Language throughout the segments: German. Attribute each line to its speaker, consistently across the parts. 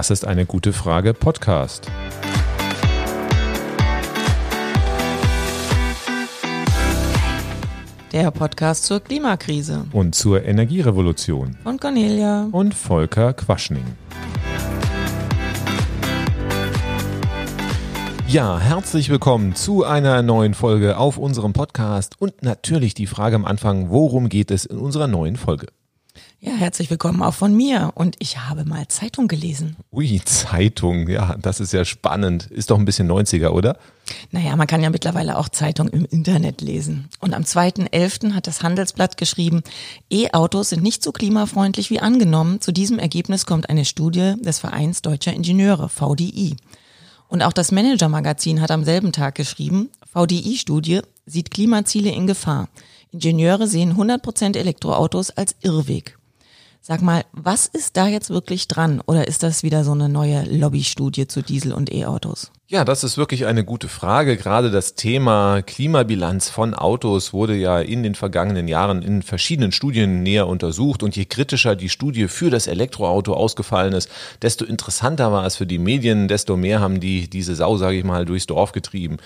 Speaker 1: Das ist eine gute Frage Podcast.
Speaker 2: Der Podcast zur Klimakrise.
Speaker 1: Und zur Energierevolution.
Speaker 2: Von Cornelia.
Speaker 1: Und Volker Quaschning. Ja, herzlich willkommen zu einer neuen Folge auf unserem Podcast und natürlich die Frage am Anfang, worum geht es in unserer neuen Folge?
Speaker 2: Ja, herzlich willkommen auch von mir. Und ich habe mal Zeitung gelesen.
Speaker 1: Ui, Zeitung, ja, das ist ja spannend. Ist doch ein bisschen 90er, oder?
Speaker 2: Naja, man kann ja mittlerweile auch Zeitung im Internet lesen. Und am 2.11. hat das Handelsblatt geschrieben, E-Autos sind nicht so klimafreundlich wie angenommen. Zu diesem Ergebnis kommt eine Studie des Vereins Deutscher Ingenieure, VDI. Und auch das Manager-Magazin hat am selben Tag geschrieben, VDI-Studie sieht Klimaziele in Gefahr. Ingenieure sehen 100% Elektroautos als Irrweg. Sag mal, was ist da jetzt wirklich dran? Oder ist das wieder so eine neue Lobbystudie zu Diesel- und E-Autos?
Speaker 1: Ja, das ist wirklich eine gute Frage. Gerade das Thema Klimabilanz von Autos wurde ja in den vergangenen Jahren in verschiedenen Studien näher untersucht. Und je kritischer die Studie für das Elektroauto ausgefallen ist, desto interessanter war es für die Medien, desto mehr haben die diese Sau, sage ich mal, durchs Dorf getrieben.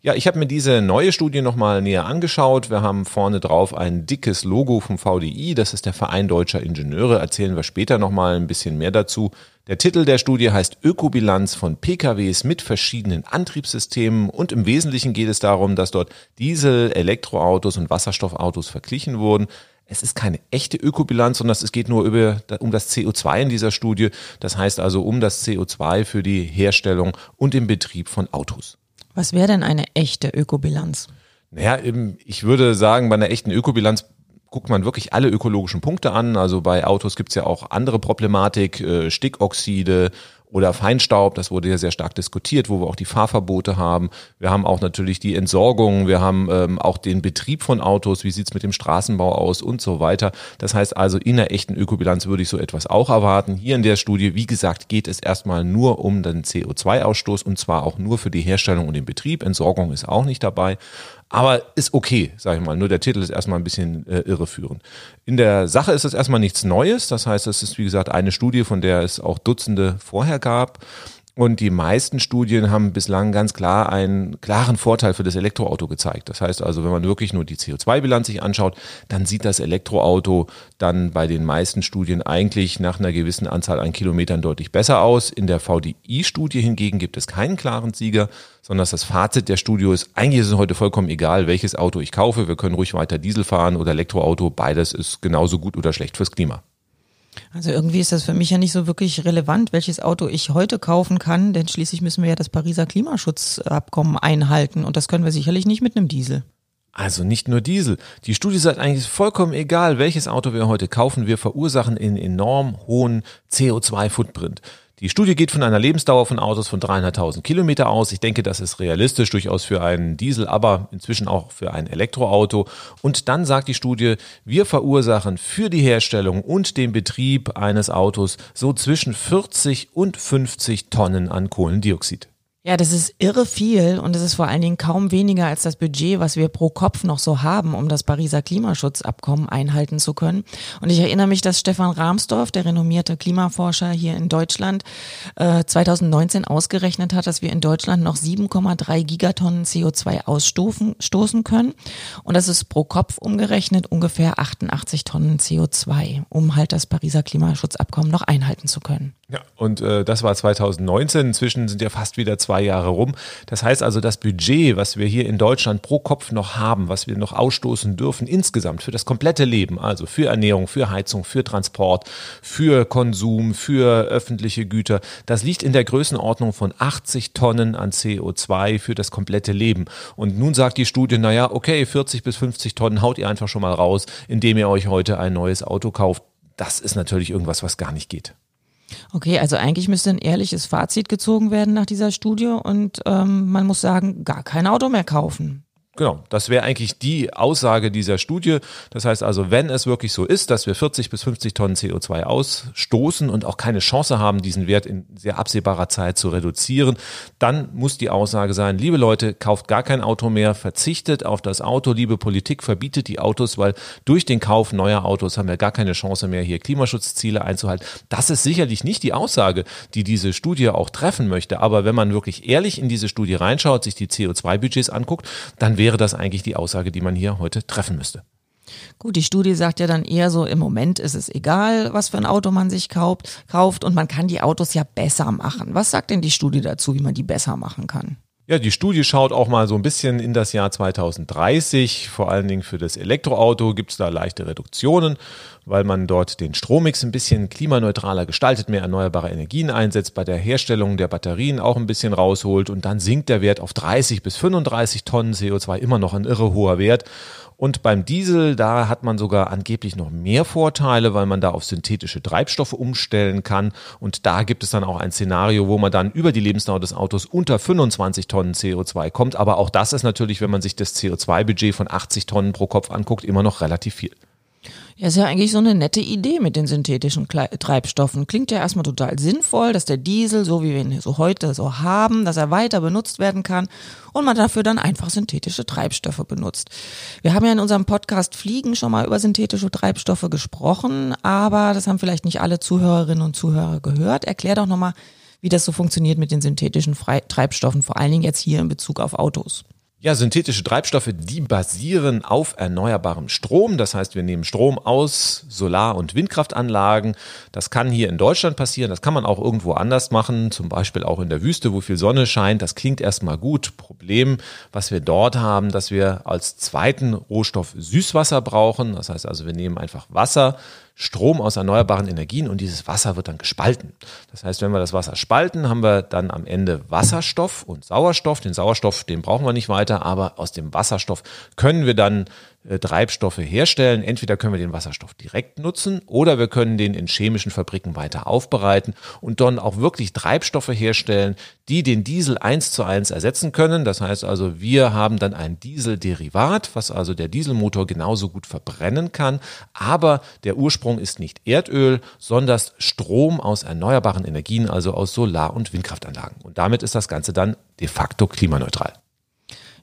Speaker 1: Ja, ich habe mir diese neue Studie nochmal näher angeschaut. Wir haben vorne drauf ein dickes Logo vom VDI. Das ist der Verein Deutscher Ingenieure. Erzählen wir später nochmal ein bisschen mehr dazu. Der Titel der Studie heißt Ökobilanz von PKWs mit verschiedenen Antriebssystemen und im Wesentlichen geht es darum, dass dort Diesel, Elektroautos und Wasserstoffautos verglichen wurden. Es ist keine echte Ökobilanz, sondern es geht nur über, um das CO2 in dieser Studie. Das heißt also um das CO2 für die Herstellung und den Betrieb von Autos.
Speaker 2: Was wäre denn eine echte Ökobilanz?
Speaker 1: Naja, ich würde sagen, bei einer echten Ökobilanz guckt man wirklich alle ökologischen Punkte an. Also bei Autos gibt's ja auch andere Problematik, äh, Stickoxide, oder Feinstaub, das wurde ja sehr stark diskutiert, wo wir auch die Fahrverbote haben. Wir haben auch natürlich die Entsorgung, wir haben ähm, auch den Betrieb von Autos, wie sieht's mit dem Straßenbau aus und so weiter. Das heißt also, in einer echten Ökobilanz würde ich so etwas auch erwarten. Hier in der Studie, wie gesagt, geht es erstmal nur um den CO2-Ausstoß und zwar auch nur für die Herstellung und den Betrieb. Entsorgung ist auch nicht dabei. Aber ist okay, sage ich mal. Nur der Titel ist erstmal ein bisschen äh, irreführend. In der Sache ist es erstmal nichts Neues. Das heißt, es ist, wie gesagt, eine Studie, von der es auch Dutzende vorher gab. Und die meisten Studien haben bislang ganz klar einen klaren Vorteil für das Elektroauto gezeigt. Das heißt also, wenn man wirklich nur die CO2-Bilanz sich anschaut, dann sieht das Elektroauto dann bei den meisten Studien eigentlich nach einer gewissen Anzahl an Kilometern deutlich besser aus. In der VDI-Studie hingegen gibt es keinen klaren Sieger, sondern das Fazit der Studie ist, eigentlich ist es heute vollkommen egal, welches Auto ich kaufe. Wir können ruhig weiter Diesel fahren oder Elektroauto. Beides ist genauso gut oder schlecht fürs Klima.
Speaker 2: Also irgendwie ist das für mich ja nicht so wirklich relevant, welches Auto ich heute kaufen kann, denn schließlich müssen wir ja das Pariser Klimaschutzabkommen einhalten und das können wir sicherlich nicht mit einem Diesel.
Speaker 1: Also nicht nur Diesel. Die Studie sagt eigentlich vollkommen egal, welches Auto wir heute kaufen, wir verursachen einen enorm hohen CO2-Footprint. Die Studie geht von einer Lebensdauer von Autos von 300.000 Kilometer aus. Ich denke, das ist realistisch, durchaus für einen Diesel, aber inzwischen auch für ein Elektroauto. Und dann sagt die Studie, wir verursachen für die Herstellung und den Betrieb eines Autos so zwischen 40 und 50 Tonnen an Kohlendioxid.
Speaker 2: Ja, das ist irre viel und es ist vor allen Dingen kaum weniger als das Budget, was wir pro Kopf noch so haben, um das Pariser Klimaschutzabkommen einhalten zu können. Und ich erinnere mich, dass Stefan Rahmsdorf, der renommierte Klimaforscher hier in Deutschland, äh, 2019 ausgerechnet hat, dass wir in Deutschland noch 7,3 Gigatonnen CO2 ausstoßen können. Und das ist pro Kopf umgerechnet ungefähr 88 Tonnen CO2, um halt das Pariser Klimaschutzabkommen noch einhalten zu können.
Speaker 1: Ja, und äh, das war 2019. Inzwischen sind ja fast wieder zwei Jahre rum. Das heißt also, das Budget, was wir hier in Deutschland pro Kopf noch haben, was wir noch ausstoßen dürfen, insgesamt für das komplette Leben, also für Ernährung, für Heizung, für Transport, für Konsum, für öffentliche Güter, das liegt in der Größenordnung von 80 Tonnen an CO2 für das komplette Leben. Und nun sagt die Studie, naja, okay, 40 bis 50 Tonnen haut ihr einfach schon mal raus, indem ihr euch heute ein neues Auto kauft. Das ist natürlich irgendwas, was gar nicht geht.
Speaker 2: Okay, also eigentlich müsste ein ehrliches Fazit gezogen werden nach dieser Studie und ähm, man muss sagen, gar kein Auto mehr kaufen.
Speaker 1: Genau, das wäre eigentlich die Aussage dieser Studie. Das heißt also, wenn es wirklich so ist, dass wir 40 bis 50 Tonnen CO2 ausstoßen und auch keine Chance haben, diesen Wert in sehr absehbarer Zeit zu reduzieren, dann muss die Aussage sein, liebe Leute, kauft gar kein Auto mehr, verzichtet auf das Auto, liebe Politik, verbietet die Autos, weil durch den Kauf neuer Autos haben wir gar keine Chance mehr, hier Klimaschutzziele einzuhalten. Das ist sicherlich nicht die Aussage, die diese Studie auch treffen möchte. Aber wenn man wirklich ehrlich in diese Studie reinschaut, sich die CO2-Budgets anguckt, dann wäre wäre das eigentlich die Aussage, die man hier heute treffen müsste.
Speaker 2: Gut, die Studie sagt ja dann eher so, im Moment ist es egal, was für ein Auto man sich kauft, kauft und man kann die Autos ja besser machen. Was sagt denn die Studie dazu, wie man die besser machen kann?
Speaker 1: Ja, die Studie schaut auch mal so ein bisschen in das Jahr 2030. Vor allen Dingen für das Elektroauto gibt es da leichte Reduktionen, weil man dort den Strommix ein bisschen klimaneutraler gestaltet, mehr erneuerbare Energien einsetzt, bei der Herstellung der Batterien auch ein bisschen rausholt und dann sinkt der Wert auf 30 bis 35 Tonnen CO2, immer noch ein irre hoher Wert. Und beim Diesel, da hat man sogar angeblich noch mehr Vorteile, weil man da auf synthetische Treibstoffe umstellen kann. Und da gibt es dann auch ein Szenario, wo man dann über die Lebensdauer des Autos unter 25 Tonnen CO2 kommt. Aber auch das ist natürlich, wenn man sich das CO2-Budget von 80 Tonnen pro Kopf anguckt, immer noch relativ viel.
Speaker 2: Ja, ist ja eigentlich so eine nette Idee mit den synthetischen Treibstoffen. Klingt ja erstmal total sinnvoll, dass der Diesel, so wie wir ihn so heute so haben, dass er weiter benutzt werden kann und man dafür dann einfach synthetische Treibstoffe benutzt. Wir haben ja in unserem Podcast Fliegen schon mal über synthetische Treibstoffe gesprochen, aber das haben vielleicht nicht alle Zuhörerinnen und Zuhörer gehört. Erklär doch nochmal, wie das so funktioniert mit den synthetischen Treibstoffen, vor allen Dingen jetzt hier in Bezug auf Autos.
Speaker 1: Ja, synthetische Treibstoffe, die basieren auf erneuerbarem Strom. Das heißt, wir nehmen Strom aus Solar- und Windkraftanlagen. Das kann hier in Deutschland passieren. Das kann man auch irgendwo anders machen. Zum Beispiel auch in der Wüste, wo viel Sonne scheint. Das klingt erstmal gut. Problem, was wir dort haben, dass wir als zweiten Rohstoff Süßwasser brauchen. Das heißt also, wir nehmen einfach Wasser, Strom aus erneuerbaren Energien und dieses Wasser wird dann gespalten. Das heißt, wenn wir das Wasser spalten, haben wir dann am Ende Wasserstoff und Sauerstoff. Den Sauerstoff, den brauchen wir nicht weiter, aber aus dem Wasserstoff können wir dann äh, Treibstoffe herstellen. Entweder können wir den Wasserstoff direkt nutzen oder wir können den in chemischen Fabriken weiter aufbereiten und dann auch wirklich Treibstoffe herstellen, die den Diesel eins zu eins ersetzen können. Das heißt also, wir haben dann ein Dieselderivat, was also der Dieselmotor genauso gut verbrennen kann. Aber der Ursprung ist nicht Erdöl, sondern Strom aus erneuerbaren Energien, also aus Solar- und Windkraftanlagen. Und damit ist das Ganze dann de facto klimaneutral.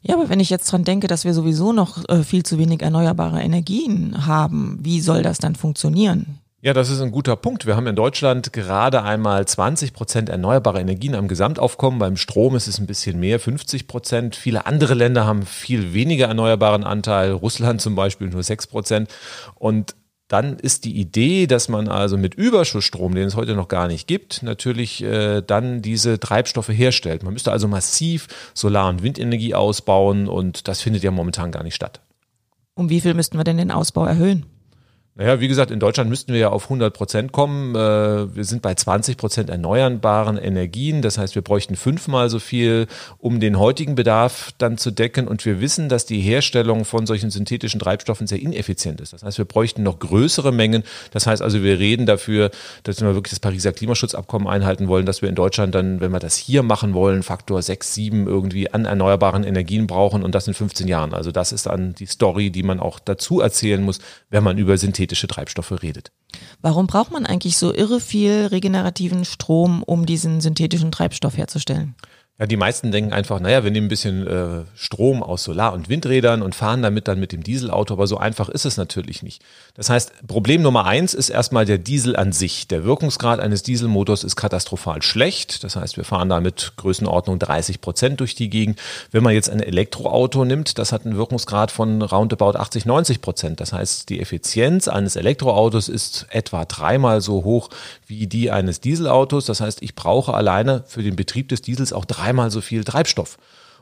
Speaker 2: Ja, aber wenn ich jetzt dran denke, dass wir sowieso noch äh, viel zu wenig erneuerbare Energien haben, wie soll das dann funktionieren?
Speaker 1: Ja, das ist ein guter Punkt. Wir haben in Deutschland gerade einmal 20 Prozent erneuerbare Energien am Gesamtaufkommen. Beim Strom ist es ein bisschen mehr, 50 Prozent. Viele andere Länder haben viel weniger erneuerbaren Anteil. Russland zum Beispiel nur 6 Prozent. Und dann ist die Idee, dass man also mit Überschussstrom, den es heute noch gar nicht gibt, natürlich äh, dann diese Treibstoffe herstellt. Man müsste also massiv Solar- und Windenergie ausbauen und das findet ja momentan gar nicht statt.
Speaker 2: Um wie viel müssten wir denn den Ausbau erhöhen?
Speaker 1: Naja, wie gesagt, in Deutschland müssten wir ja auf 100 Prozent kommen. Äh, wir sind bei 20 Prozent erneuerbaren Energien. Das heißt, wir bräuchten fünfmal so viel, um den heutigen Bedarf dann zu decken. Und wir wissen, dass die Herstellung von solchen synthetischen Treibstoffen sehr ineffizient ist. Das heißt, wir bräuchten noch größere Mengen. Das heißt also, wir reden dafür, dass wir wirklich das Pariser Klimaschutzabkommen einhalten wollen, dass wir in Deutschland dann, wenn wir das hier machen wollen, Faktor 6, 7 irgendwie an erneuerbaren Energien brauchen und das in 15 Jahren. Also das ist dann die Story, die man auch dazu erzählen muss, wenn man über synthetische synthetische Treibstoffe redet.
Speaker 2: Warum braucht man eigentlich so irre viel regenerativen Strom, um diesen synthetischen Treibstoff herzustellen?
Speaker 1: Ja, die meisten denken einfach, naja, wir nehmen ein bisschen äh, Strom aus Solar- und Windrädern und fahren damit dann mit dem Dieselauto, aber so einfach ist es natürlich nicht. Das heißt, Problem Nummer eins ist erstmal der Diesel an sich. Der Wirkungsgrad eines Dieselmotors ist katastrophal schlecht. Das heißt, wir fahren da mit Größenordnung 30 Prozent durch die Gegend. Wenn man jetzt ein Elektroauto nimmt, das hat einen Wirkungsgrad von roundabout 80, 90 Prozent. Das heißt, die Effizienz eines Elektroautos ist etwa dreimal so hoch wie die eines Dieselautos. Das heißt, ich brauche alleine für den Betrieb des Diesels auch drei dreimal so viel Treibstoff.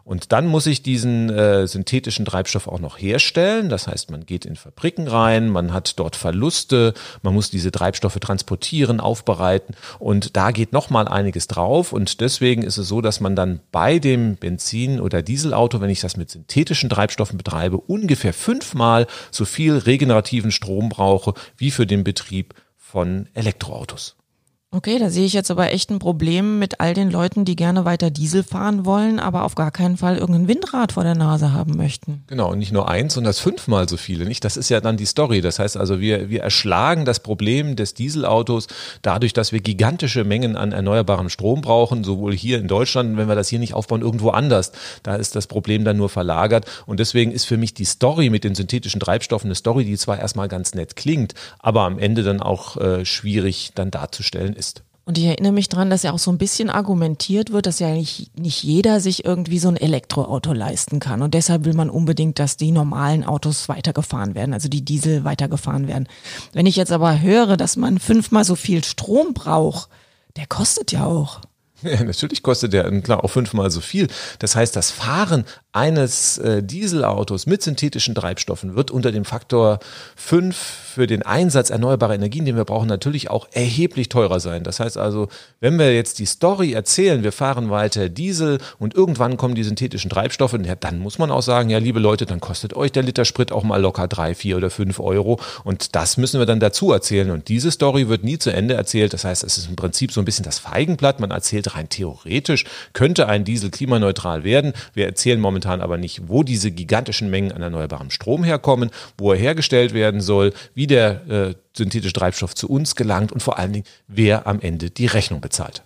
Speaker 1: Und dann muss ich diesen äh, synthetischen Treibstoff auch noch herstellen. Das heißt, man geht in Fabriken rein, man hat dort Verluste, man muss diese Treibstoffe transportieren, aufbereiten und da geht noch mal einiges drauf. Und deswegen ist es so, dass man dann bei dem Benzin- oder Dieselauto, wenn ich das mit synthetischen Treibstoffen betreibe, ungefähr fünfmal so viel regenerativen Strom brauche wie für den Betrieb von Elektroautos.
Speaker 2: Okay, da sehe ich jetzt aber echt ein Problem mit all den Leuten, die gerne weiter Diesel fahren wollen, aber auf gar keinen Fall irgendein Windrad vor der Nase haben möchten.
Speaker 1: Genau, und nicht nur eins, sondern das fünfmal so viele, nicht? Das ist ja dann die Story. Das heißt also, wir, wir erschlagen das Problem des Dieselautos dadurch, dass wir gigantische Mengen an erneuerbarem Strom brauchen, sowohl hier in Deutschland, wenn wir das hier nicht aufbauen, irgendwo anders. Da ist das Problem dann nur verlagert. Und deswegen ist für mich die Story mit den synthetischen Treibstoffen eine Story, die zwar erstmal ganz nett klingt, aber am Ende dann auch äh, schwierig dann darzustellen ist.
Speaker 2: Und ich erinnere mich dran, dass ja auch so ein bisschen argumentiert wird, dass ja nicht, nicht jeder sich irgendwie so ein Elektroauto leisten kann. Und deshalb will man unbedingt, dass die normalen Autos weitergefahren werden, also die Diesel weitergefahren werden. Wenn ich jetzt aber höre, dass man fünfmal so viel Strom braucht, der kostet ja auch.
Speaker 1: Ja, natürlich kostet der klar auch fünfmal so viel. Das heißt, das Fahren eines äh, Dieselautos mit synthetischen Treibstoffen wird unter dem Faktor 5 für den Einsatz erneuerbarer Energien, den wir brauchen, natürlich auch erheblich teurer sein. Das heißt also, wenn wir jetzt die Story erzählen, wir fahren weiter Diesel und irgendwann kommen die synthetischen Treibstoffe, ja, dann muss man auch sagen, ja, liebe Leute, dann kostet euch der Liter Sprit auch mal locker drei, vier oder fünf Euro. Und das müssen wir dann dazu erzählen. Und diese Story wird nie zu Ende erzählt. Das heißt, es ist im Prinzip so ein bisschen das Feigenblatt. Man erzählt rein theoretisch, könnte ein Diesel klimaneutral werden. Wir erzählen momentan momentan aber nicht, wo diese gigantischen Mengen an erneuerbarem Strom herkommen, wo er hergestellt werden soll, wie der äh, synthetische Treibstoff zu uns gelangt und vor allen Dingen, wer am Ende die Rechnung bezahlt.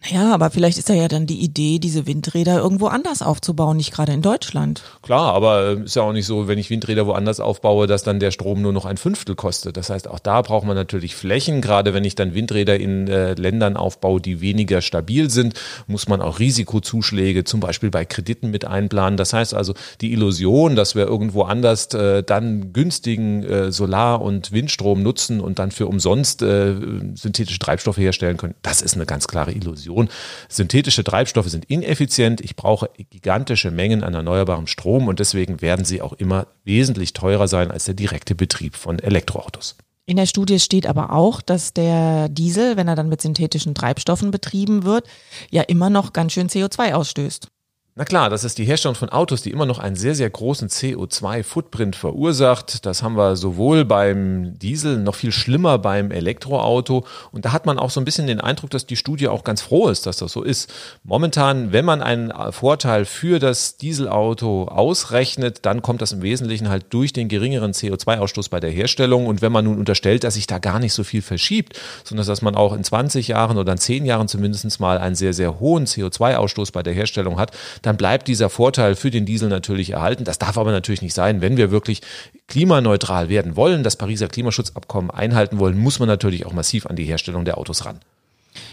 Speaker 2: Naja, aber vielleicht ist da ja dann die Idee, diese Windräder irgendwo anders aufzubauen, nicht gerade in Deutschland.
Speaker 1: Klar, aber äh, ist ja auch nicht so, wenn ich Windräder woanders aufbaue, dass dann der Strom nur noch ein Fünftel kostet. Das heißt, auch da braucht man natürlich Flächen. Gerade wenn ich dann Windräder in äh, Ländern aufbaue, die weniger stabil sind, muss man auch Risikozuschläge zum Beispiel bei Krediten mit einplanen. Das heißt also, die Illusion, dass wir irgendwo anders äh, dann günstigen äh, Solar- und Windstrom nutzen und dann für umsonst äh, synthetische Treibstoffe herstellen können, das ist eine ganz klare Illusion. Diskussion. Synthetische Treibstoffe sind ineffizient. Ich brauche gigantische Mengen an erneuerbarem Strom und deswegen werden sie auch immer wesentlich teurer sein als der direkte Betrieb von Elektroautos.
Speaker 2: In der Studie steht aber auch, dass der Diesel, wenn er dann mit synthetischen Treibstoffen betrieben wird, ja immer noch ganz schön CO2 ausstößt.
Speaker 1: Na klar, das ist die Herstellung von Autos, die immer noch einen sehr, sehr großen CO2-Footprint verursacht. Das haben wir sowohl beim Diesel, noch viel schlimmer beim Elektroauto. Und da hat man auch so ein bisschen den Eindruck, dass die Studie auch ganz froh ist, dass das so ist. Momentan, wenn man einen Vorteil für das Dieselauto ausrechnet, dann kommt das im Wesentlichen halt durch den geringeren CO2-Ausstoß bei der Herstellung. Und wenn man nun unterstellt, dass sich da gar nicht so viel verschiebt, sondern dass man auch in 20 Jahren oder in 10 Jahren zumindest mal einen sehr, sehr hohen CO2-Ausstoß bei der Herstellung hat, dann bleibt dieser Vorteil für den Diesel natürlich erhalten. Das darf aber natürlich nicht sein. Wenn wir wirklich klimaneutral werden wollen, das Pariser Klimaschutzabkommen einhalten wollen, muss man natürlich auch massiv an die Herstellung der Autos ran.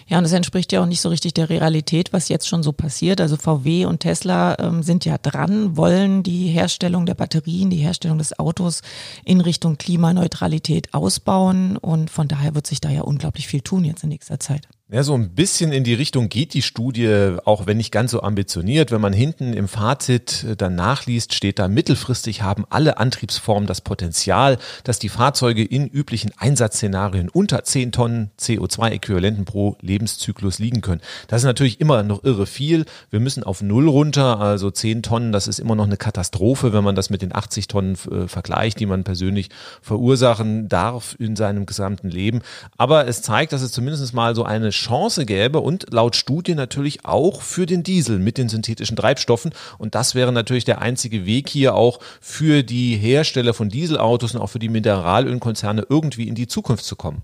Speaker 2: Ja, und das entspricht ja auch nicht so richtig der Realität, was jetzt schon so passiert. Also VW und Tesla ähm, sind ja dran, wollen die Herstellung der Batterien, die Herstellung des Autos in Richtung Klimaneutralität ausbauen. Und von daher wird sich da ja unglaublich viel tun jetzt in nächster Zeit.
Speaker 1: Ja, so ein bisschen in die Richtung geht die Studie, auch wenn nicht ganz so ambitioniert. Wenn man hinten im Fazit äh, dann nachliest, steht da, mittelfristig haben alle Antriebsformen das Potenzial, dass die Fahrzeuge in üblichen Einsatzszenarien unter 10 Tonnen CO2-Äquivalenten pro Lebenszyklus liegen können. Das ist natürlich immer noch irre viel. Wir müssen auf Null runter, also 10 Tonnen, das ist immer noch eine Katastrophe, wenn man das mit den 80 Tonnen äh, vergleicht, die man persönlich verursachen darf in seinem gesamten Leben. Aber es zeigt, dass es zumindest mal so eine Chance gäbe und laut Studie natürlich auch für den Diesel mit den synthetischen Treibstoffen. Und das wäre natürlich der einzige Weg hier auch für die Hersteller von Dieselautos und auch für die Mineralölkonzerne irgendwie in die Zukunft zu kommen.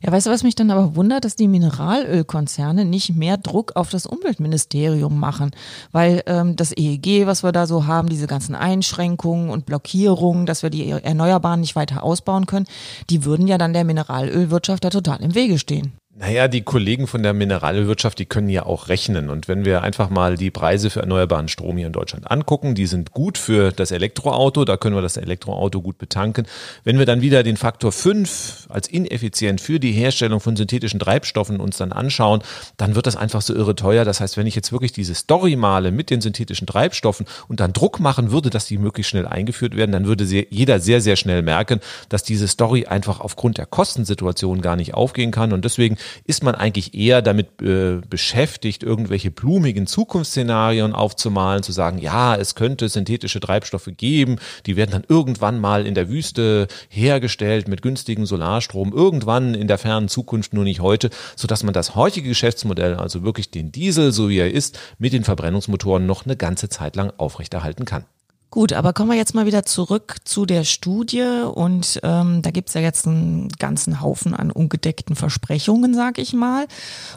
Speaker 2: Ja, weißt du, was mich dann aber wundert, dass die Mineralölkonzerne nicht mehr Druck auf das Umweltministerium machen, weil ähm, das EEG, was wir da so haben, diese ganzen Einschränkungen und Blockierungen, dass wir die Erneuerbaren nicht weiter ausbauen können, die würden ja dann der Mineralölwirtschaft da total im Wege stehen.
Speaker 1: Naja, die Kollegen von der Mineralwirtschaft, die können ja auch rechnen. Und wenn wir einfach mal die Preise für erneuerbaren Strom hier in Deutschland angucken, die sind gut für das Elektroauto, da können wir das Elektroauto gut betanken. Wenn wir dann wieder den Faktor 5 als ineffizient für die Herstellung von synthetischen Treibstoffen uns dann anschauen, dann wird das einfach so irre teuer. Das heißt, wenn ich jetzt wirklich diese Story male mit den synthetischen Treibstoffen und dann Druck machen würde, dass die möglichst schnell eingeführt werden, dann würde jeder sehr, sehr schnell merken, dass diese Story einfach aufgrund der Kostensituation gar nicht aufgehen kann. Und deswegen ist man eigentlich eher damit äh, beschäftigt, irgendwelche blumigen Zukunftsszenarien aufzumalen, zu sagen, ja, es könnte synthetische Treibstoffe geben, die werden dann irgendwann mal in der Wüste hergestellt mit günstigem Solarstrom, irgendwann in der fernen Zukunft, nur nicht heute, so dass man das heutige Geschäftsmodell, also wirklich den Diesel, so wie er ist, mit den Verbrennungsmotoren noch eine ganze Zeit lang aufrechterhalten kann.
Speaker 2: Gut, aber kommen wir jetzt mal wieder zurück zu der Studie und ähm, da gibt's ja jetzt einen ganzen Haufen an ungedeckten Versprechungen, sag ich mal.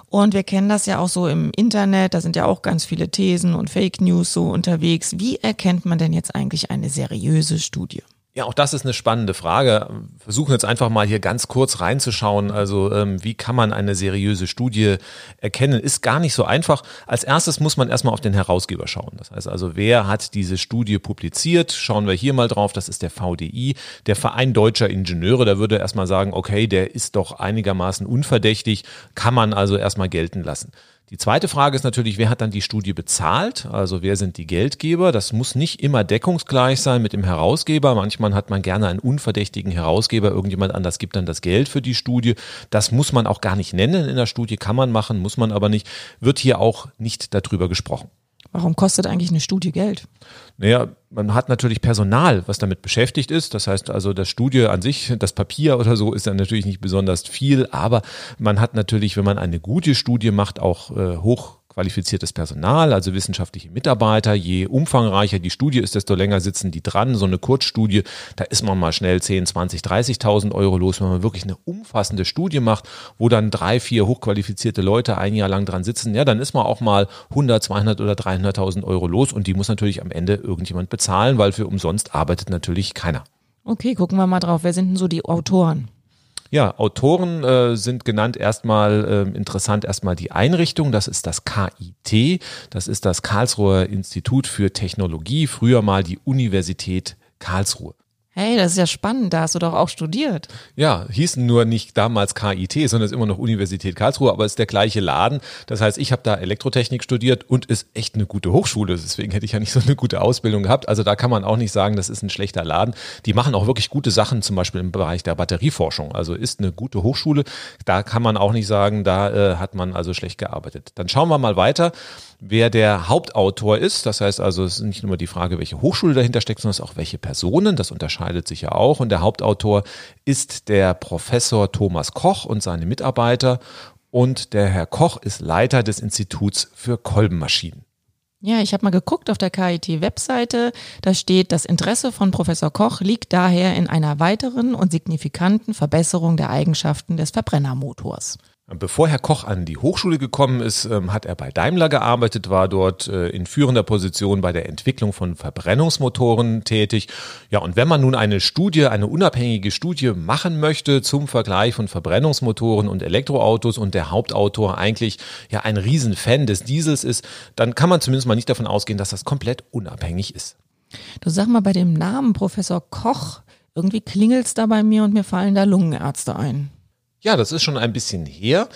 Speaker 2: Und wir kennen das ja auch so im Internet, da sind ja auch ganz viele Thesen und Fake News so unterwegs. Wie erkennt man denn jetzt eigentlich eine seriöse Studie?
Speaker 1: Ja, auch das ist eine spannende Frage. Versuchen jetzt einfach mal hier ganz kurz reinzuschauen. Also ähm, wie kann man eine seriöse Studie erkennen? Ist gar nicht so einfach. Als erstes muss man erstmal auf den Herausgeber schauen. Das heißt also, wer hat diese Studie publiziert? Schauen wir hier mal drauf. Das ist der VDI, der Verein Deutscher Ingenieure. Da würde erstmal sagen, okay, der ist doch einigermaßen unverdächtig, kann man also erstmal gelten lassen. Die zweite Frage ist natürlich, wer hat dann die Studie bezahlt? Also wer sind die Geldgeber? Das muss nicht immer deckungsgleich sein mit dem Herausgeber. Manchmal hat man gerne einen unverdächtigen Herausgeber. Irgendjemand anders gibt dann das Geld für die Studie. Das muss man auch gar nicht nennen in der Studie, kann man machen, muss man aber nicht. Wird hier auch nicht darüber gesprochen.
Speaker 2: Warum kostet eigentlich eine Studie Geld?
Speaker 1: Naja, man hat natürlich Personal, was damit beschäftigt ist. Das heißt also, das Studie an sich, das Papier oder so ist dann natürlich nicht besonders viel, aber man hat natürlich, wenn man eine gute Studie macht, auch äh, hoch qualifiziertes Personal, also wissenschaftliche Mitarbeiter. Je umfangreicher die Studie ist, desto länger sitzen die dran. So eine Kurzstudie, da ist man mal schnell 10, 20, 30.000 Euro los, wenn man wirklich eine umfassende Studie macht, wo dann drei, vier hochqualifizierte Leute ein Jahr lang dran sitzen. Ja, dann ist man auch mal 100, 200 oder 300.000 Euro los und die muss natürlich am Ende irgendjemand bezahlen, weil für umsonst arbeitet natürlich keiner.
Speaker 2: Okay, gucken wir mal drauf. Wer sind denn so die Autoren?
Speaker 1: Ja, Autoren äh, sind genannt erstmal äh, interessant erstmal die Einrichtung, das ist das KIT, das ist das Karlsruher Institut für Technologie, früher mal die Universität Karlsruhe.
Speaker 2: Hey, das ist ja spannend, da hast du doch auch studiert.
Speaker 1: Ja, hießen nur nicht damals KIT, sondern ist immer noch Universität Karlsruhe, aber ist der gleiche Laden. Das heißt, ich habe da Elektrotechnik studiert und ist echt eine gute Hochschule. Deswegen hätte ich ja nicht so eine gute Ausbildung gehabt. Also da kann man auch nicht sagen, das ist ein schlechter Laden. Die machen auch wirklich gute Sachen, zum Beispiel im Bereich der Batterieforschung. Also ist eine gute Hochschule. Da kann man auch nicht sagen, da äh, hat man also schlecht gearbeitet. Dann schauen wir mal weiter wer der Hauptautor ist. Das heißt also, es ist nicht nur die Frage, welche Hochschule dahinter steckt, sondern es auch welche Personen. Das unterscheidet sich ja auch. Und der Hauptautor ist der Professor Thomas Koch und seine Mitarbeiter. Und der Herr Koch ist Leiter des Instituts für Kolbenmaschinen.
Speaker 2: Ja, ich habe mal geguckt auf der KIT-Webseite. Da steht, das Interesse von Professor Koch liegt daher in einer weiteren und signifikanten Verbesserung der Eigenschaften des Verbrennermotors.
Speaker 1: Bevor Herr Koch an die Hochschule gekommen ist, ähm, hat er bei Daimler gearbeitet, war dort äh, in führender Position bei der Entwicklung von Verbrennungsmotoren tätig. Ja, und wenn man nun eine Studie, eine unabhängige Studie machen möchte zum Vergleich von Verbrennungsmotoren und Elektroautos und der Hauptautor eigentlich ja ein Riesenfan des Diesels ist, dann kann man zumindest mal nicht davon ausgehen, dass das komplett unabhängig ist.
Speaker 2: Du sag mal bei dem Namen Professor Koch, irgendwie klingelt's da bei mir und mir fallen da Lungenärzte ein.
Speaker 1: Ja, das ist schon ein bisschen her.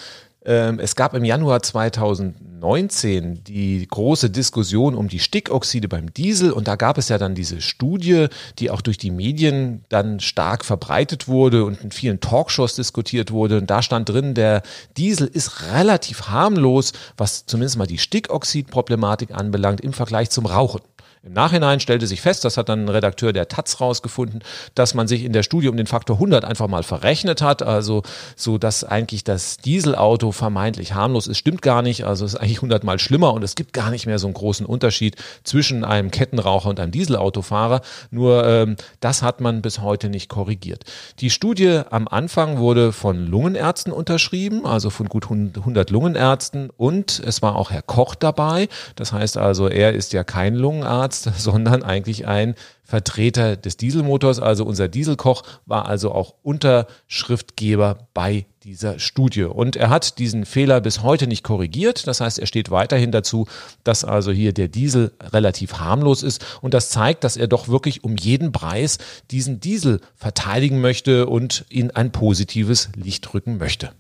Speaker 1: Ähm, es gab im Januar 2019 die große Diskussion um die Stickoxide beim Diesel und da gab es ja dann diese Studie, die auch durch die Medien dann stark verbreitet wurde und in vielen Talkshows diskutiert wurde. Und da stand drin, der Diesel ist relativ harmlos, was zumindest mal die Stickoxidproblematik anbelangt im Vergleich zum Rauchen. Im Nachhinein stellte sich fest, das hat dann ein Redakteur der Taz rausgefunden, dass man sich in der Studie um den Faktor 100 einfach mal verrechnet hat, also so, dass eigentlich das Dieselauto vermeintlich harmlos ist, stimmt gar nicht, also es ist eigentlich 100 mal schlimmer und es gibt gar nicht mehr so einen großen Unterschied zwischen einem Kettenraucher und einem Dieselautofahrer, nur ähm, das hat man bis heute nicht korrigiert. Die Studie am Anfang wurde von Lungenärzten unterschrieben, also von gut 100 Lungenärzten. Und es war auch Herr Koch dabei, das heißt also, er ist ja kein Lungenarzt, Arzt, sondern eigentlich ein Vertreter des Dieselmotors. Also unser Dieselkoch war also auch Unterschriftgeber bei dieser Studie. Und er hat diesen Fehler bis heute nicht korrigiert. Das heißt, er steht weiterhin dazu, dass also hier der Diesel relativ harmlos ist. Und das zeigt, dass er doch wirklich um jeden Preis diesen Diesel verteidigen möchte und in ein positives Licht rücken möchte.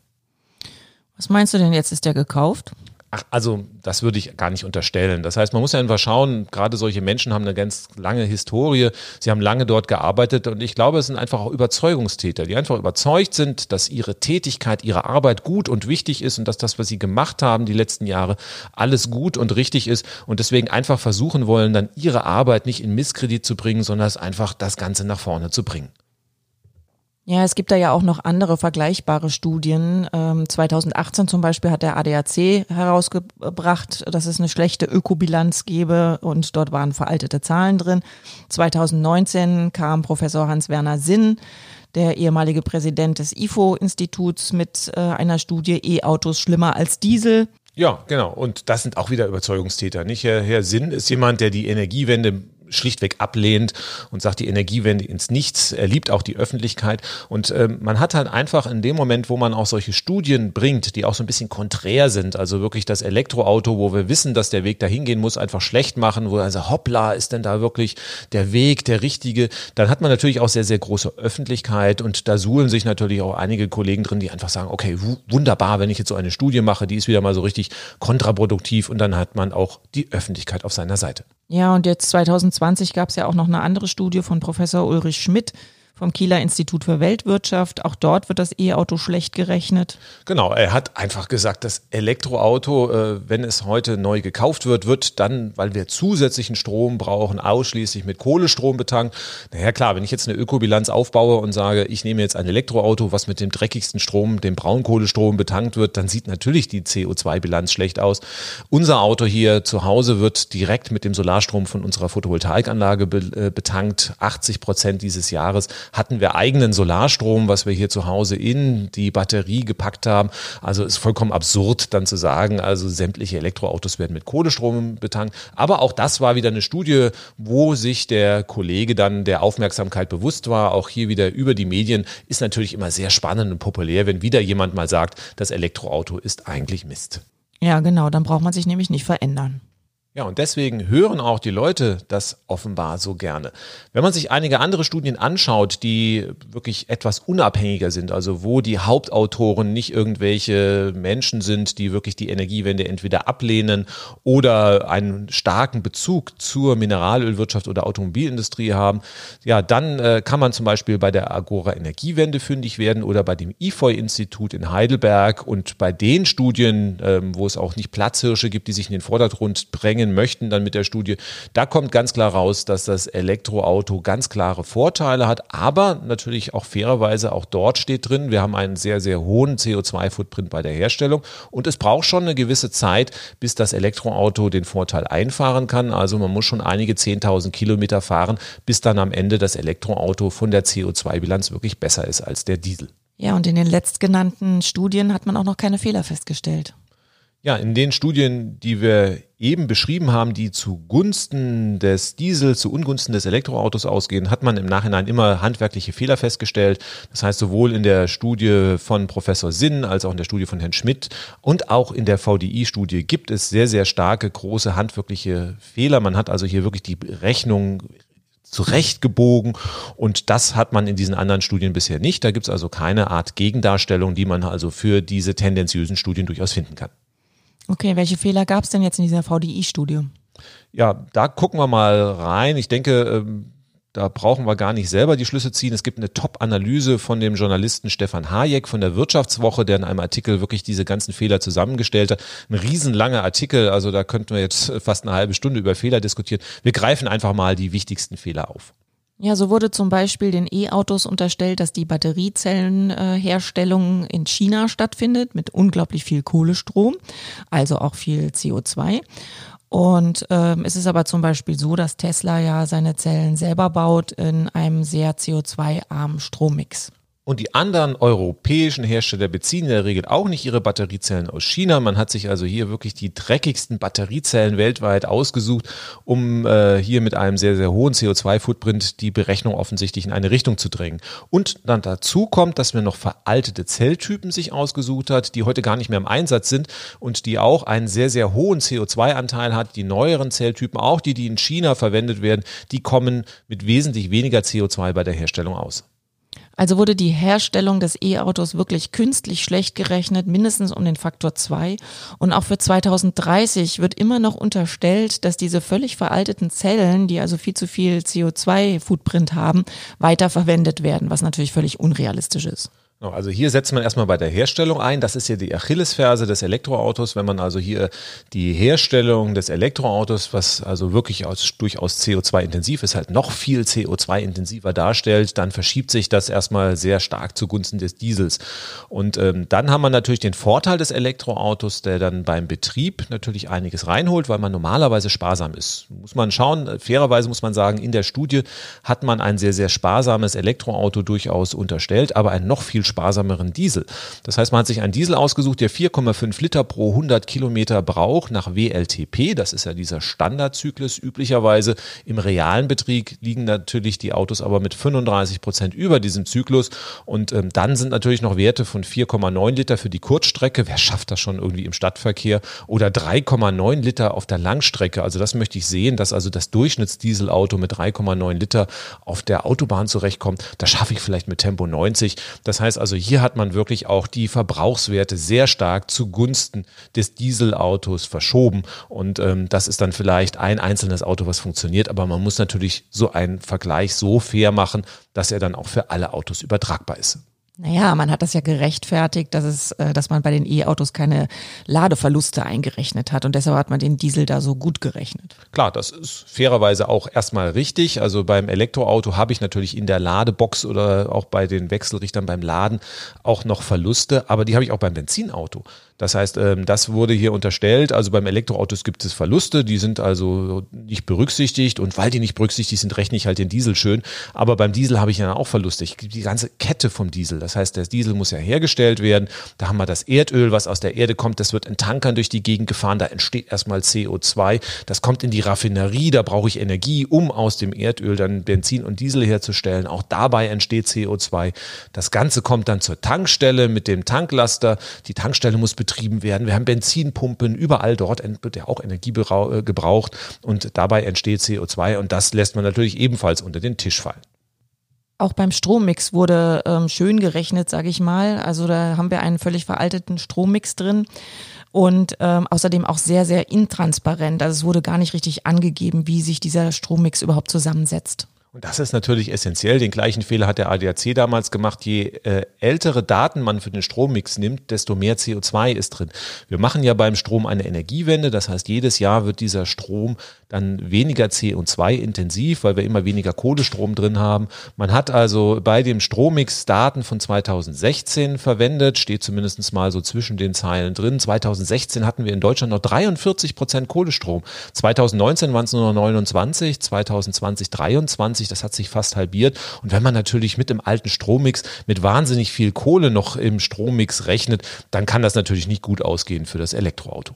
Speaker 2: Was meinst du denn jetzt? Ist der gekauft?
Speaker 1: Ach, also das würde ich gar nicht unterstellen. Das heißt, man muss ja einfach schauen, gerade solche Menschen haben eine ganz lange Historie, sie haben lange dort gearbeitet und ich glaube, es sind einfach auch Überzeugungstäter, die einfach überzeugt sind, dass ihre Tätigkeit, ihre Arbeit gut und wichtig ist und dass das, was sie gemacht haben die letzten Jahre, alles gut und richtig ist und deswegen einfach versuchen wollen, dann ihre Arbeit nicht in Misskredit zu bringen, sondern es einfach das Ganze nach vorne zu bringen.
Speaker 2: Ja, es gibt da ja auch noch andere vergleichbare Studien. Ähm, 2018 zum Beispiel hat der ADAC herausgebracht, dass es eine schlechte Ökobilanz gebe und dort waren veraltete Zahlen drin. 2019 kam Professor Hans-Werner Sinn, der ehemalige Präsident des IFO-Instituts, mit äh, einer Studie E-Autos schlimmer als Diesel.
Speaker 1: Ja, genau. Und das sind auch wieder Überzeugungstäter. Nicht? Herr Sinn ist jemand, der die Energiewende schlichtweg ablehnt und sagt, die Energiewende ins Nichts. Er liebt auch die Öffentlichkeit. Und ähm, man hat halt einfach in dem Moment, wo man auch solche Studien bringt, die auch so ein bisschen konträr sind, also wirklich das Elektroauto, wo wir wissen, dass der Weg dahin gehen muss, einfach schlecht machen, wo also hoppla, ist denn da wirklich der Weg der richtige, dann hat man natürlich auch sehr, sehr große Öffentlichkeit und da suhlen sich natürlich auch einige Kollegen drin, die einfach sagen, okay, wunderbar, wenn ich jetzt so eine Studie mache, die ist wieder mal so richtig kontraproduktiv und dann hat man auch die Öffentlichkeit auf seiner Seite.
Speaker 2: Ja, und jetzt 2020 gab es ja auch noch eine andere Studie von Professor Ulrich Schmidt, vom Kieler Institut für Weltwirtschaft. Auch dort wird das E-Auto schlecht gerechnet.
Speaker 1: Genau, er hat einfach gesagt, das Elektroauto, äh, wenn es heute neu gekauft wird, wird dann, weil wir zusätzlichen Strom brauchen, ausschließlich mit Kohlestrom betankt. Naja klar, wenn ich jetzt eine Ökobilanz aufbaue und sage, ich nehme jetzt ein Elektroauto, was mit dem dreckigsten Strom, dem Braunkohlestrom betankt wird, dann sieht natürlich die CO2-Bilanz schlecht aus. Unser Auto hier zu Hause wird direkt mit dem Solarstrom von unserer Photovoltaikanlage äh, betankt. 80 Prozent dieses Jahres hatten wir eigenen Solarstrom, was wir hier zu Hause in die Batterie gepackt haben. Also ist vollkommen absurd dann zu sagen, also sämtliche Elektroautos werden mit Kohlestrom betankt. Aber auch das war wieder eine Studie, wo sich der Kollege dann der Aufmerksamkeit bewusst war. Auch hier wieder über die Medien ist natürlich immer sehr spannend und populär, wenn wieder jemand mal sagt, das Elektroauto ist eigentlich Mist.
Speaker 2: Ja, genau, dann braucht man sich nämlich nicht verändern.
Speaker 1: Ja, und deswegen hören auch die Leute das offenbar so gerne. Wenn man sich einige andere Studien anschaut, die wirklich etwas unabhängiger sind, also wo die Hauptautoren nicht irgendwelche Menschen sind, die wirklich die Energiewende entweder ablehnen oder einen starken Bezug zur Mineralölwirtschaft oder Automobilindustrie haben, ja, dann äh, kann man zum Beispiel bei der Agora Energiewende fündig werden oder bei dem IFOI-Institut in Heidelberg und bei den Studien, ähm, wo es auch nicht Platzhirsche gibt, die sich in den Vordergrund bringen, bringen möchten dann mit der Studie. Da kommt ganz klar raus, dass das Elektroauto ganz klare Vorteile hat, aber natürlich auch fairerweise auch dort steht drin, wir haben einen sehr, sehr hohen CO2-Footprint bei der Herstellung und es braucht schon eine gewisse Zeit, bis das Elektroauto den Vorteil einfahren kann. Also man muss schon einige 10.000 Kilometer fahren, bis dann am Ende das Elektroauto von der CO2-Bilanz wirklich besser ist als der Diesel.
Speaker 2: Ja, und in den letztgenannten Studien hat man auch noch keine Fehler festgestellt.
Speaker 1: Ja, in den Studien, die wir eben beschrieben haben, die zugunsten des Diesel, zu Ungunsten des Elektroautos ausgehen, hat man im Nachhinein immer handwerkliche Fehler festgestellt. Das heißt, sowohl in der Studie von Professor Sinn als auch in der Studie von Herrn Schmidt und auch in der VDI-Studie gibt es sehr, sehr starke, große handwerkliche Fehler. Man hat also hier wirklich die Rechnung zurechtgebogen und das hat man in diesen anderen Studien bisher nicht. Da gibt es also keine Art Gegendarstellung, die man also für diese tendenziösen Studien durchaus finden kann.
Speaker 2: Okay, welche Fehler gab es denn jetzt in dieser VDI-Studie?
Speaker 1: Ja, da gucken wir mal rein. Ich denke, ähm, da brauchen wir gar nicht selber die Schlüsse ziehen. Es gibt eine Top-Analyse von dem Journalisten Stefan Hayek von der Wirtschaftswoche, der in einem Artikel wirklich diese ganzen Fehler zusammengestellt hat. Ein riesenlanger Artikel, also da könnten wir jetzt fast eine halbe Stunde über Fehler diskutieren. Wir greifen einfach mal die wichtigsten Fehler auf.
Speaker 2: Ja, so wurde zum Beispiel den E-Autos unterstellt, dass die Batteriezellenherstellung in China stattfindet mit unglaublich viel Kohlestrom, also auch viel CO2. Und ähm, es ist aber zum Beispiel so, dass Tesla ja seine Zellen selber baut in einem sehr CO2-armen Strommix.
Speaker 1: Und die anderen europäischen Hersteller beziehen in der Regel auch nicht ihre Batteriezellen aus China. Man hat sich also hier wirklich die dreckigsten Batteriezellen weltweit ausgesucht, um äh, hier mit einem sehr, sehr hohen CO2-Footprint die Berechnung offensichtlich in eine Richtung zu drängen. Und dann dazu kommt, dass man noch veraltete Zelltypen sich ausgesucht hat, die heute gar nicht mehr im Einsatz sind und die auch einen sehr, sehr hohen CO2-Anteil hat. Die neueren Zelltypen, auch die, die in China verwendet werden, die kommen mit wesentlich weniger CO2 bei der Herstellung aus.
Speaker 2: Also wurde die Herstellung des E-Autos wirklich künstlich schlecht gerechnet, mindestens um den Faktor zwei. Und auch für 2030 wird immer noch unterstellt, dass diese völlig veralteten Zellen, die also viel zu viel CO2-Footprint haben, weiterverwendet werden, was natürlich völlig unrealistisch ist.
Speaker 1: Also hier setzt man erstmal bei der Herstellung ein. Das ist ja die Achillesferse des Elektroautos. Wenn man also hier die Herstellung des Elektroautos, was also wirklich aus, durchaus CO2-intensiv ist, halt noch viel CO2-intensiver darstellt, dann verschiebt sich das erstmal sehr stark zugunsten des Diesels. Und ähm, dann haben wir natürlich den Vorteil des Elektroautos, der dann beim Betrieb natürlich einiges reinholt, weil man normalerweise sparsam ist. Muss man schauen. Fairerweise muss man sagen, in der Studie hat man ein sehr, sehr sparsames Elektroauto durchaus unterstellt, aber ein noch viel sparsameren Diesel. Das heißt, man hat sich einen Diesel ausgesucht, der 4,5 Liter pro 100 Kilometer braucht nach WLTP. Das ist ja dieser Standardzyklus. Üblicherweise im realen Betrieb liegen natürlich die Autos aber mit 35 Prozent über diesem Zyklus. Und ähm, dann sind natürlich noch Werte von 4,9 Liter für die Kurzstrecke. Wer schafft das schon irgendwie im Stadtverkehr? Oder 3,9 Liter auf der Langstrecke. Also das möchte ich sehen, dass also das Durchschnittsdieselauto mit 3,9 Liter auf der Autobahn zurechtkommt. Das schaffe ich vielleicht mit Tempo 90. Das heißt also hier hat man wirklich auch die Verbrauchswerte sehr stark zugunsten des Dieselautos verschoben. Und ähm, das ist dann vielleicht ein einzelnes Auto, was funktioniert. Aber man muss natürlich so einen Vergleich so fair machen, dass er dann auch für alle Autos übertragbar ist.
Speaker 2: Naja, man hat das ja gerechtfertigt, dass es, äh, dass man bei den E-Autos keine Ladeverluste eingerechnet hat und deshalb hat man den Diesel da so gut gerechnet.
Speaker 1: Klar, das ist fairerweise auch erstmal richtig. Also beim Elektroauto habe ich natürlich in der Ladebox oder auch bei den Wechselrichtern beim Laden auch noch Verluste, aber die habe ich auch beim Benzinauto. Das heißt, ähm, das wurde hier unterstellt. Also beim Elektroautos gibt es Verluste, die sind also nicht berücksichtigt und weil die nicht berücksichtigt sind, rechne ich halt den Diesel schön. Aber beim Diesel habe ich ja auch Verluste. Ich die ganze Kette vom Diesel. Das heißt, der Diesel muss ja hergestellt werden. Da haben wir das Erdöl, was aus der Erde kommt. Das wird in Tankern durch die Gegend gefahren. Da entsteht erstmal CO2. Das kommt in die Raffinerie. Da brauche ich Energie, um aus dem Erdöl dann Benzin und Diesel herzustellen. Auch dabei entsteht CO2. Das Ganze kommt dann zur Tankstelle mit dem Tanklaster. Die Tankstelle muss betrieben werden. Wir haben Benzinpumpen, überall dort wird ja auch Energie äh, gebraucht und dabei entsteht CO2 und das lässt man natürlich ebenfalls unter den Tisch fallen.
Speaker 2: Auch beim Strommix wurde ähm, schön gerechnet, sage ich mal. Also da haben wir einen völlig veralteten Strommix drin und ähm, außerdem auch sehr, sehr intransparent. Also es wurde gar nicht richtig angegeben, wie sich dieser Strommix überhaupt zusammensetzt.
Speaker 1: Und das ist natürlich essentiell. Den gleichen Fehler hat der ADAC damals gemacht. Je äh, ältere Daten man für den Strommix nimmt, desto mehr CO2 ist drin. Wir machen ja beim Strom eine Energiewende. Das heißt, jedes Jahr wird dieser Strom dann weniger CO2 intensiv, weil wir immer weniger Kohlestrom drin haben. Man hat also bei dem Strommix Daten von 2016 verwendet, steht zumindest mal so zwischen den Zeilen drin. 2016 hatten wir in Deutschland noch 43 Prozent Kohlestrom. 2019 waren es nur noch 29, 2020 23 das hat sich fast halbiert. Und wenn man natürlich mit dem alten Strommix mit wahnsinnig viel Kohle noch im Strommix rechnet, dann kann das natürlich nicht gut ausgehen für das Elektroauto.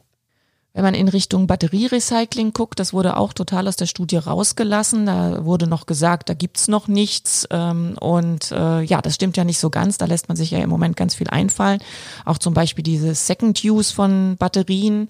Speaker 2: Wenn man in Richtung Batterierecycling guckt, das wurde auch total aus der Studie rausgelassen. Da wurde noch gesagt, da gibt's noch nichts. Ähm, und äh, ja, das stimmt ja nicht so ganz. Da lässt man sich ja im Moment ganz viel einfallen. Auch zum Beispiel diese Second Use von Batterien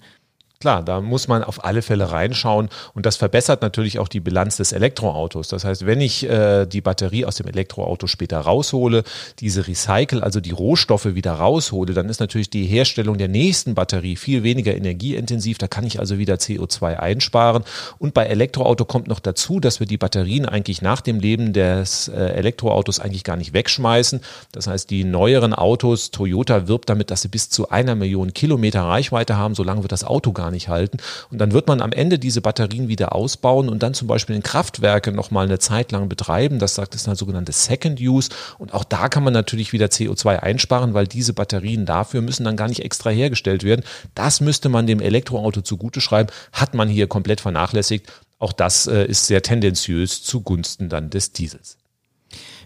Speaker 1: Klar, da muss man auf alle Fälle reinschauen und das verbessert natürlich auch die Bilanz des Elektroautos. Das heißt, wenn ich äh, die Batterie aus dem Elektroauto später raushole, diese Recycle, also die Rohstoffe wieder raushole, dann ist natürlich die Herstellung der nächsten Batterie viel weniger energieintensiv. Da kann ich also wieder CO2 einsparen. Und bei Elektroauto kommt noch dazu, dass wir die Batterien eigentlich nach dem Leben des äh, Elektroautos eigentlich gar nicht wegschmeißen. Das heißt, die neueren Autos, Toyota wirbt damit, dass sie bis zu einer Million Kilometer Reichweite haben. Solange wird das Auto gar nicht nicht halten. Und dann wird man am Ende diese Batterien wieder ausbauen und dann zum Beispiel in Kraftwerke nochmal eine Zeit lang betreiben. Das sagt es dann sogenannte Second Use. Und auch da kann man natürlich wieder CO2 einsparen, weil diese Batterien dafür müssen dann gar nicht extra hergestellt werden. Das müsste man dem Elektroauto zugute schreiben, hat man hier komplett vernachlässigt. Auch das äh, ist sehr tendenziös zugunsten dann des Diesels.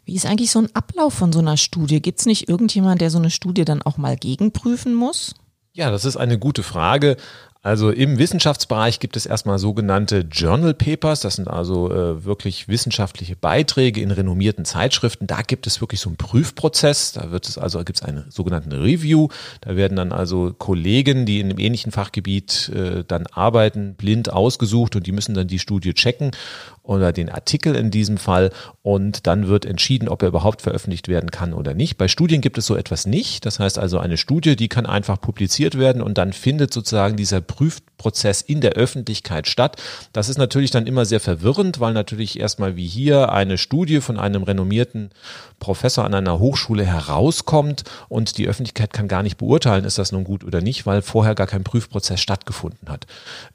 Speaker 2: Wie ist eigentlich so ein Ablauf von so einer Studie? Gibt es nicht irgendjemand, der so eine Studie dann auch mal gegenprüfen muss?
Speaker 1: Ja, das ist eine gute Frage. Also im Wissenschaftsbereich gibt es erstmal sogenannte Journal Papers, das sind also äh, wirklich wissenschaftliche Beiträge in renommierten Zeitschriften. Da gibt es wirklich so einen Prüfprozess, da wird es also gibt es einen sogenannten Review, da werden dann also Kollegen, die in einem ähnlichen Fachgebiet äh, dann arbeiten, blind ausgesucht und die müssen dann die Studie checken oder den Artikel in diesem Fall und dann wird entschieden, ob er überhaupt veröffentlicht werden kann oder nicht. Bei Studien gibt es so etwas nicht. Das heißt also, eine Studie, die kann einfach publiziert werden und dann findet sozusagen dieser Prüfprozess in der Öffentlichkeit statt. Das ist natürlich dann immer sehr verwirrend, weil natürlich erstmal wie hier eine Studie von einem renommierten Professor an einer Hochschule herauskommt und die Öffentlichkeit kann gar nicht beurteilen, ist das nun gut oder nicht, weil vorher gar kein Prüfprozess stattgefunden hat.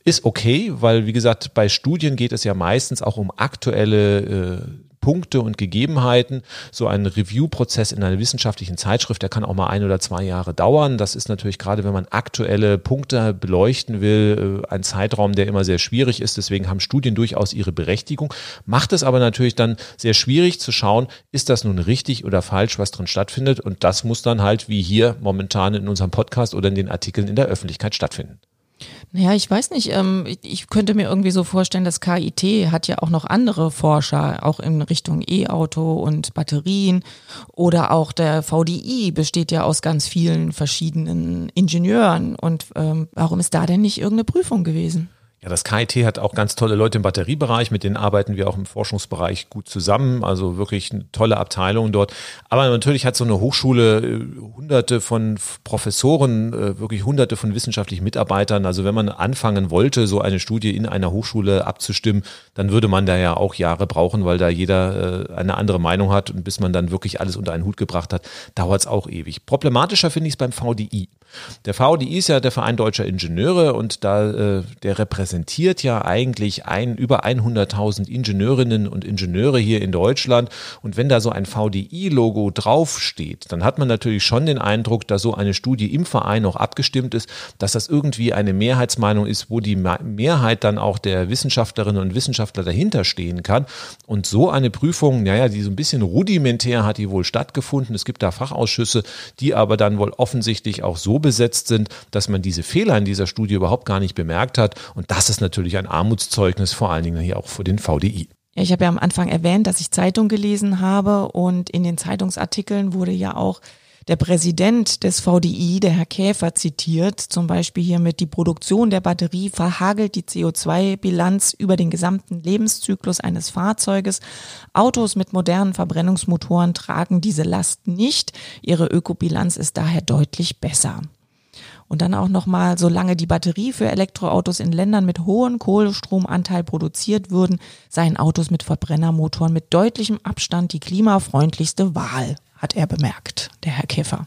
Speaker 1: Ist okay, weil wie gesagt, bei Studien geht es ja meistens auch um aktuelle äh, Punkte und Gegebenheiten. So ein Review-Prozess in einer wissenschaftlichen Zeitschrift, der kann auch mal ein oder zwei Jahre dauern. Das ist natürlich gerade, wenn man aktuelle Punkte beleuchten will, äh, ein Zeitraum, der immer sehr schwierig ist. Deswegen haben Studien durchaus ihre Berechtigung. Macht es aber natürlich dann sehr schwierig zu schauen, ist das nun richtig oder falsch, was drin stattfindet. Und das muss dann halt wie hier momentan in unserem Podcast oder in den Artikeln in der Öffentlichkeit stattfinden.
Speaker 2: Naja, ich weiß nicht. Ähm, ich könnte mir irgendwie so vorstellen, das KIT hat ja auch noch andere Forscher, auch in Richtung E-Auto und Batterien. Oder auch der VDI besteht ja aus ganz vielen verschiedenen Ingenieuren. Und ähm, warum ist da denn nicht irgendeine Prüfung gewesen?
Speaker 1: Ja, das KIT hat auch ganz tolle Leute im Batteriebereich, mit denen arbeiten wir auch im Forschungsbereich gut zusammen. Also wirklich eine tolle Abteilung dort. Aber natürlich hat so eine Hochschule äh, hunderte von Professoren, äh, wirklich hunderte von wissenschaftlichen Mitarbeitern. Also wenn man anfangen wollte, so eine Studie in einer Hochschule abzustimmen, dann würde man da ja auch Jahre brauchen, weil da jeder äh, eine andere Meinung hat. Und bis man dann wirklich alles unter einen Hut gebracht hat, dauert es auch ewig. Problematischer finde ich es beim VDI. Der VDI ist ja der Verein Deutscher Ingenieure und da der repräsentiert ja eigentlich ein, über 100.000 Ingenieurinnen und Ingenieure hier in Deutschland. Und wenn da so ein VDI-Logo draufsteht, dann hat man natürlich schon den Eindruck, dass so eine Studie im Verein auch abgestimmt ist, dass das irgendwie eine Mehrheitsmeinung ist, wo die Mehrheit dann auch der Wissenschaftlerinnen und Wissenschaftler dahinter stehen kann. Und so eine Prüfung, naja, die so ein bisschen rudimentär hat die wohl stattgefunden. Es gibt da Fachausschüsse, die aber dann wohl offensichtlich auch so besetzt sind, dass man diese Fehler in dieser Studie überhaupt gar nicht bemerkt hat. Und das ist natürlich ein Armutszeugnis, vor allen Dingen hier auch für den VDI.
Speaker 2: Ich habe ja am Anfang erwähnt, dass ich Zeitung gelesen habe und in den Zeitungsartikeln wurde ja auch der Präsident des VDI, der Herr Käfer, zitiert, zum Beispiel hier mit die Produktion der Batterie verhagelt die CO2-Bilanz über den gesamten Lebenszyklus eines Fahrzeuges. Autos mit modernen Verbrennungsmotoren tragen diese Last nicht. Ihre Ökobilanz ist daher deutlich besser. Und dann auch nochmal, solange die Batterie für Elektroautos in Ländern mit hohem Kohlestromanteil produziert würden, seien Autos mit Verbrennermotoren mit deutlichem Abstand die klimafreundlichste Wahl hat er bemerkt, der Herr Käfer.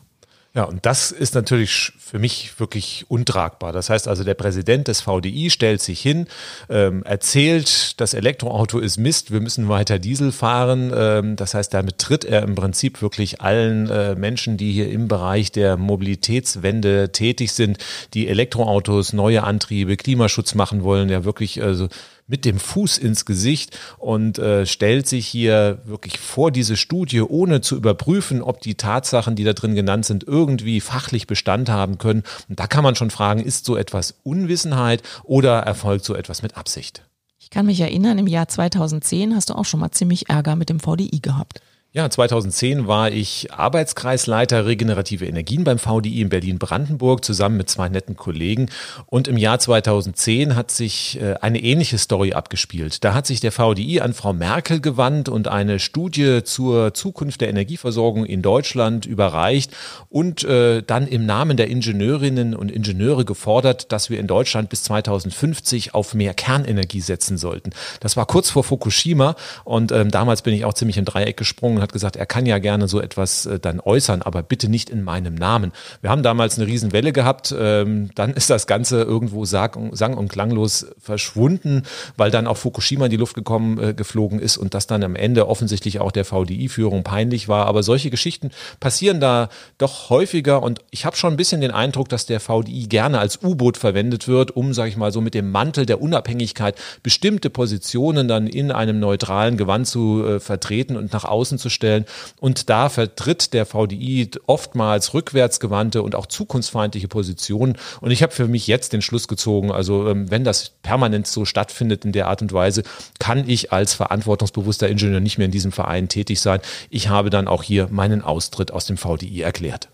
Speaker 1: Ja, und das ist natürlich für mich wirklich untragbar. Das heißt also, der Präsident des VDI stellt sich hin, ähm, erzählt, das Elektroauto ist Mist, wir müssen weiter Diesel fahren. Ähm, das heißt, damit tritt er im Prinzip wirklich allen äh, Menschen, die hier im Bereich der Mobilitätswende tätig sind, die Elektroautos, neue Antriebe, Klimaschutz machen wollen, ja wirklich also mit dem Fuß ins Gesicht und äh, stellt sich hier wirklich vor diese Studie, ohne zu überprüfen, ob die Tatsachen, die da drin genannt sind, irgendwie fachlich Bestand haben können. Und da kann man schon fragen, ist so etwas Unwissenheit oder erfolgt so etwas mit Absicht?
Speaker 2: Ich kann mich erinnern, im Jahr 2010 hast du auch schon mal ziemlich Ärger mit dem VDI gehabt.
Speaker 1: Ja, 2010 war ich Arbeitskreisleiter regenerative Energien beim VDI in Berlin-Brandenburg zusammen mit zwei netten Kollegen. Und im Jahr 2010 hat sich äh, eine ähnliche Story abgespielt. Da hat sich der VDI an Frau Merkel gewandt und eine Studie zur Zukunft der Energieversorgung in Deutschland überreicht und äh, dann im Namen der Ingenieurinnen und Ingenieure gefordert, dass wir in Deutschland bis 2050 auf mehr Kernenergie setzen sollten. Das war kurz vor Fukushima und ähm, damals bin ich auch ziemlich im Dreieck gesprungen hat gesagt, er kann ja gerne so etwas äh, dann äußern, aber bitte nicht in meinem Namen. Wir haben damals eine Riesenwelle gehabt, ähm, dann ist das Ganze irgendwo sag, sang- und klanglos verschwunden, weil dann auch Fukushima in die Luft gekommen, äh, geflogen ist und das dann am Ende offensichtlich auch der VDI-Führung peinlich war. Aber solche Geschichten passieren da doch häufiger und ich habe schon ein bisschen den Eindruck, dass der VDI gerne als U-Boot verwendet wird, um, sage ich mal, so mit dem Mantel der Unabhängigkeit bestimmte Positionen dann in einem neutralen Gewand zu äh, vertreten und nach außen zu stellen. Und da vertritt der VDI oftmals rückwärtsgewandte und auch zukunftsfeindliche Positionen. Und ich habe für mich jetzt den Schluss gezogen, also ähm, wenn das permanent so stattfindet in der Art und Weise, kann ich als verantwortungsbewusster Ingenieur nicht mehr in diesem Verein tätig sein. Ich habe dann auch hier meinen Austritt aus dem VDI erklärt.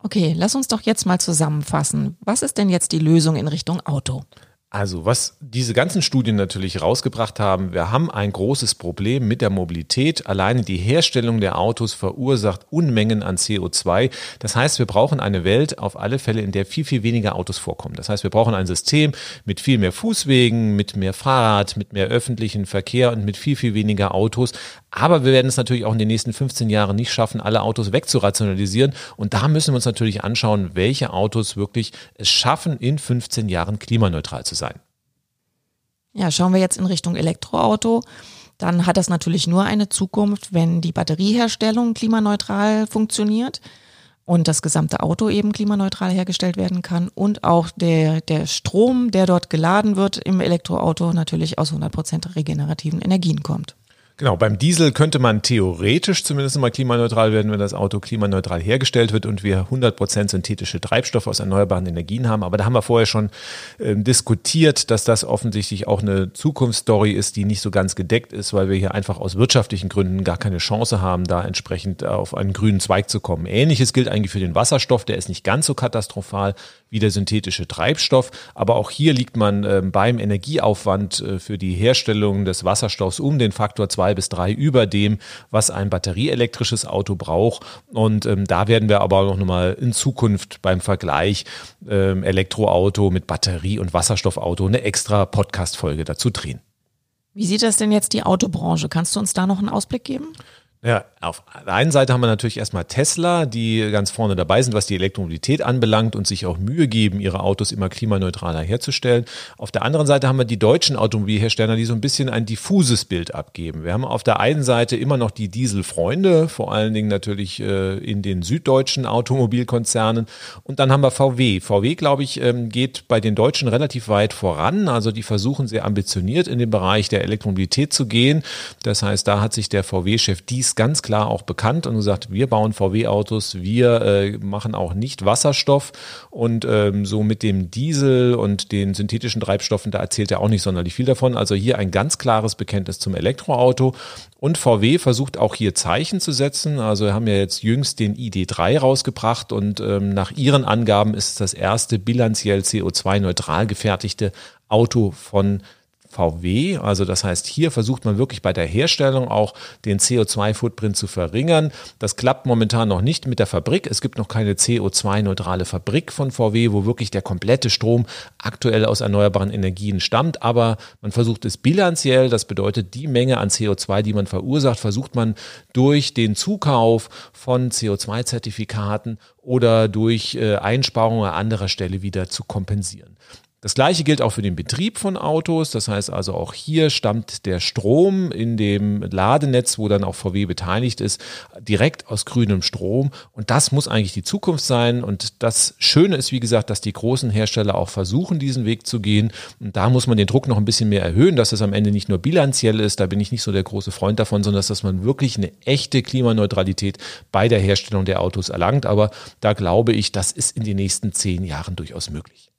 Speaker 2: Okay, lass uns doch jetzt mal zusammenfassen. Was ist denn jetzt die Lösung in Richtung Auto?
Speaker 1: Also, was diese ganzen Studien natürlich rausgebracht haben, wir haben ein großes Problem mit der Mobilität. Alleine die Herstellung der Autos verursacht Unmengen an CO2. Das heißt, wir brauchen eine Welt auf alle Fälle, in der viel, viel weniger Autos vorkommen. Das heißt, wir brauchen ein System mit viel mehr Fußwegen, mit mehr Fahrrad, mit mehr öffentlichen Verkehr und mit viel, viel weniger Autos. Aber wir werden es natürlich auch in den nächsten 15 Jahren nicht schaffen, alle Autos wegzurationalisieren. Und da müssen wir uns natürlich anschauen, welche Autos wirklich es schaffen, in 15 Jahren klimaneutral zu sein.
Speaker 2: Ja, schauen wir jetzt in Richtung Elektroauto. Dann hat das natürlich nur eine Zukunft, wenn die Batterieherstellung klimaneutral funktioniert und das gesamte Auto eben klimaneutral hergestellt werden kann und auch der, der Strom, der dort geladen wird im Elektroauto, natürlich aus 100% regenerativen Energien kommt.
Speaker 1: Genau, beim Diesel könnte man theoretisch zumindest mal klimaneutral werden, wenn das Auto klimaneutral hergestellt wird und wir 100% synthetische Treibstoffe aus erneuerbaren Energien haben. Aber da haben wir vorher schon äh, diskutiert, dass das offensichtlich auch eine Zukunftsstory ist, die nicht so ganz gedeckt ist, weil wir hier einfach aus wirtschaftlichen Gründen gar keine Chance haben, da entsprechend auf einen grünen Zweig zu kommen. Ähnliches gilt eigentlich für den Wasserstoff, der ist nicht ganz so katastrophal wie der synthetische Treibstoff. Aber auch hier liegt man äh, beim Energieaufwand äh, für die Herstellung des Wasserstoffs um den Faktor zwei bis drei über dem, was ein batterieelektrisches Auto braucht. Und ähm, da werden wir aber noch mal in Zukunft beim Vergleich ähm, Elektroauto mit Batterie- und Wasserstoffauto eine extra Podcast-Folge dazu drehen.
Speaker 2: Wie sieht das denn jetzt die Autobranche? Kannst du uns da noch einen Ausblick geben?
Speaker 1: Ja, auf der einen Seite haben wir natürlich erstmal Tesla, die ganz vorne dabei sind, was die Elektromobilität anbelangt und sich auch Mühe geben, ihre Autos immer klimaneutraler herzustellen. Auf der anderen Seite haben wir die deutschen Automobilhersteller, die so ein bisschen ein diffuses Bild abgeben. Wir haben auf der einen Seite immer noch die Dieselfreunde, vor allen Dingen natürlich äh, in den süddeutschen Automobilkonzernen. Und dann haben wir VW. VW, glaube ich, ähm, geht bei den Deutschen relativ weit voran. Also die versuchen sehr ambitioniert in den Bereich der Elektromobilität zu gehen. Das heißt, da hat sich der VW-Chef dies ganz klar auch bekannt und gesagt, wir bauen VW-Autos, wir äh, machen auch nicht Wasserstoff und ähm, so mit dem Diesel und den synthetischen Treibstoffen, da erzählt er auch nicht sonderlich viel davon. Also hier ein ganz klares Bekenntnis zum Elektroauto und VW versucht auch hier Zeichen zu setzen. Also haben ja jetzt jüngst den ID3 rausgebracht und ähm, nach ihren Angaben ist es das erste bilanziell CO2-neutral gefertigte Auto von VW. Also das heißt, hier versucht man wirklich bei der Herstellung auch den CO2-Footprint zu verringern. Das klappt momentan noch nicht mit der Fabrik. Es gibt noch keine CO2-neutrale Fabrik von VW, wo wirklich der komplette Strom aktuell aus erneuerbaren Energien stammt. Aber man versucht es bilanziell. Das bedeutet, die Menge an CO2, die man verursacht, versucht man durch den Zukauf von CO2-Zertifikaten oder durch äh, Einsparungen an anderer Stelle wieder zu kompensieren. Das gleiche gilt auch für den Betrieb von Autos. Das heißt also auch hier stammt der Strom in dem Ladenetz, wo dann auch VW beteiligt ist, direkt aus grünem Strom. Und das muss eigentlich die Zukunft sein. Und das Schöne ist, wie gesagt, dass die großen Hersteller auch versuchen, diesen Weg zu gehen. Und da muss man den Druck noch ein bisschen mehr erhöhen, dass es am Ende nicht nur bilanziell ist. Da bin ich nicht so der große Freund davon, sondern dass man wirklich eine echte Klimaneutralität bei der Herstellung der Autos erlangt. Aber da glaube ich, das ist in den nächsten zehn Jahren durchaus möglich.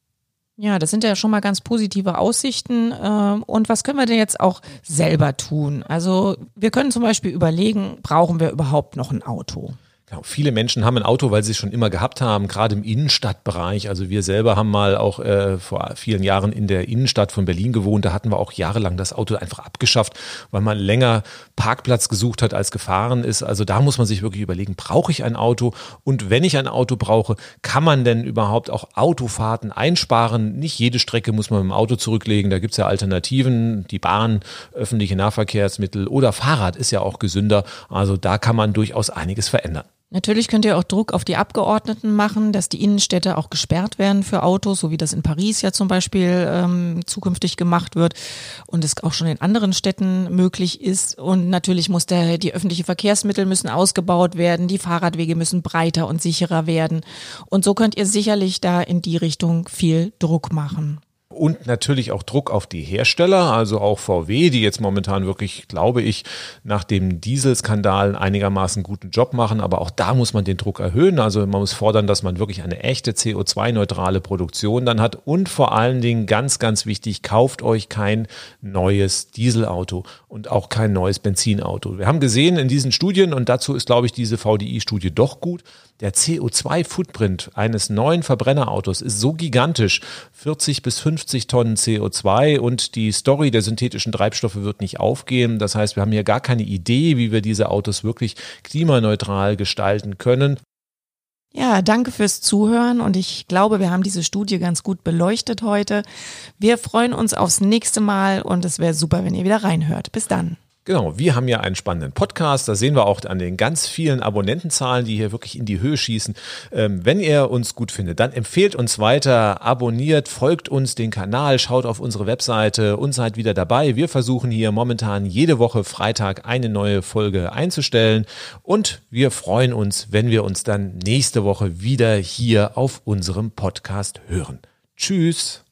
Speaker 2: Ja, das sind ja schon mal ganz positive Aussichten. Ähm, und was können wir denn jetzt auch selber tun? Also wir können zum Beispiel überlegen, brauchen wir überhaupt noch ein Auto?
Speaker 1: Genau, viele Menschen haben ein Auto, weil sie es schon immer gehabt haben, gerade im Innenstadtbereich. Also wir selber haben mal auch äh, vor vielen Jahren in der Innenstadt von Berlin gewohnt. Da hatten wir auch jahrelang das Auto einfach abgeschafft, weil man länger Parkplatz gesucht hat, als gefahren ist. Also da muss man sich wirklich überlegen, brauche ich ein Auto? Und wenn ich ein Auto brauche, kann man denn überhaupt auch Autofahrten einsparen? Nicht jede Strecke muss man mit dem Auto zurücklegen. Da gibt's ja Alternativen, die Bahn, öffentliche Nahverkehrsmittel oder Fahrrad ist ja auch gesünder. Also da kann man durchaus einiges verändern.
Speaker 2: Natürlich könnt ihr auch Druck auf die Abgeordneten machen, dass die Innenstädte auch gesperrt werden für Autos, so wie das in Paris ja zum Beispiel ähm, zukünftig gemacht wird und es auch schon in anderen Städten möglich ist. Und natürlich muss der, die öffentlichen Verkehrsmittel müssen ausgebaut werden, die Fahrradwege müssen breiter und sicherer werden. Und so könnt ihr sicherlich da in die Richtung viel Druck machen
Speaker 1: und natürlich auch Druck auf die Hersteller, also auch VW, die jetzt momentan wirklich, glaube ich, nach dem Dieselskandal einigermaßen guten Job machen. Aber auch da muss man den Druck erhöhen. Also man muss fordern, dass man wirklich eine echte CO2-neutrale Produktion dann hat. Und vor allen Dingen ganz, ganz wichtig, kauft euch kein neues Dieselauto und auch kein neues Benzinauto. Wir haben gesehen in diesen Studien, und dazu ist, glaube ich, diese VDI-Studie doch gut, der CO2-Footprint eines neuen Verbrennerautos ist so gigantisch, 40 bis 50 50 Tonnen CO2 und die Story der synthetischen Treibstoffe wird nicht aufgehen. Das heißt, wir haben hier gar keine Idee, wie wir diese Autos wirklich klimaneutral gestalten können.
Speaker 2: Ja, danke fürs Zuhören und ich glaube, wir haben diese Studie ganz gut beleuchtet heute. Wir freuen uns aufs nächste Mal und es wäre super, wenn ihr wieder reinhört. Bis dann.
Speaker 1: Genau, wir haben ja einen spannenden Podcast. Da sehen wir auch an den ganz vielen Abonnentenzahlen, die hier wirklich in die Höhe schießen. Ähm, wenn ihr uns gut findet, dann empfehlt uns weiter, abonniert, folgt uns den Kanal, schaut auf unsere Webseite und seid wieder dabei. Wir versuchen hier momentan jede Woche Freitag eine neue Folge einzustellen und wir freuen uns, wenn wir uns dann nächste Woche wieder hier auf unserem Podcast hören. Tschüss.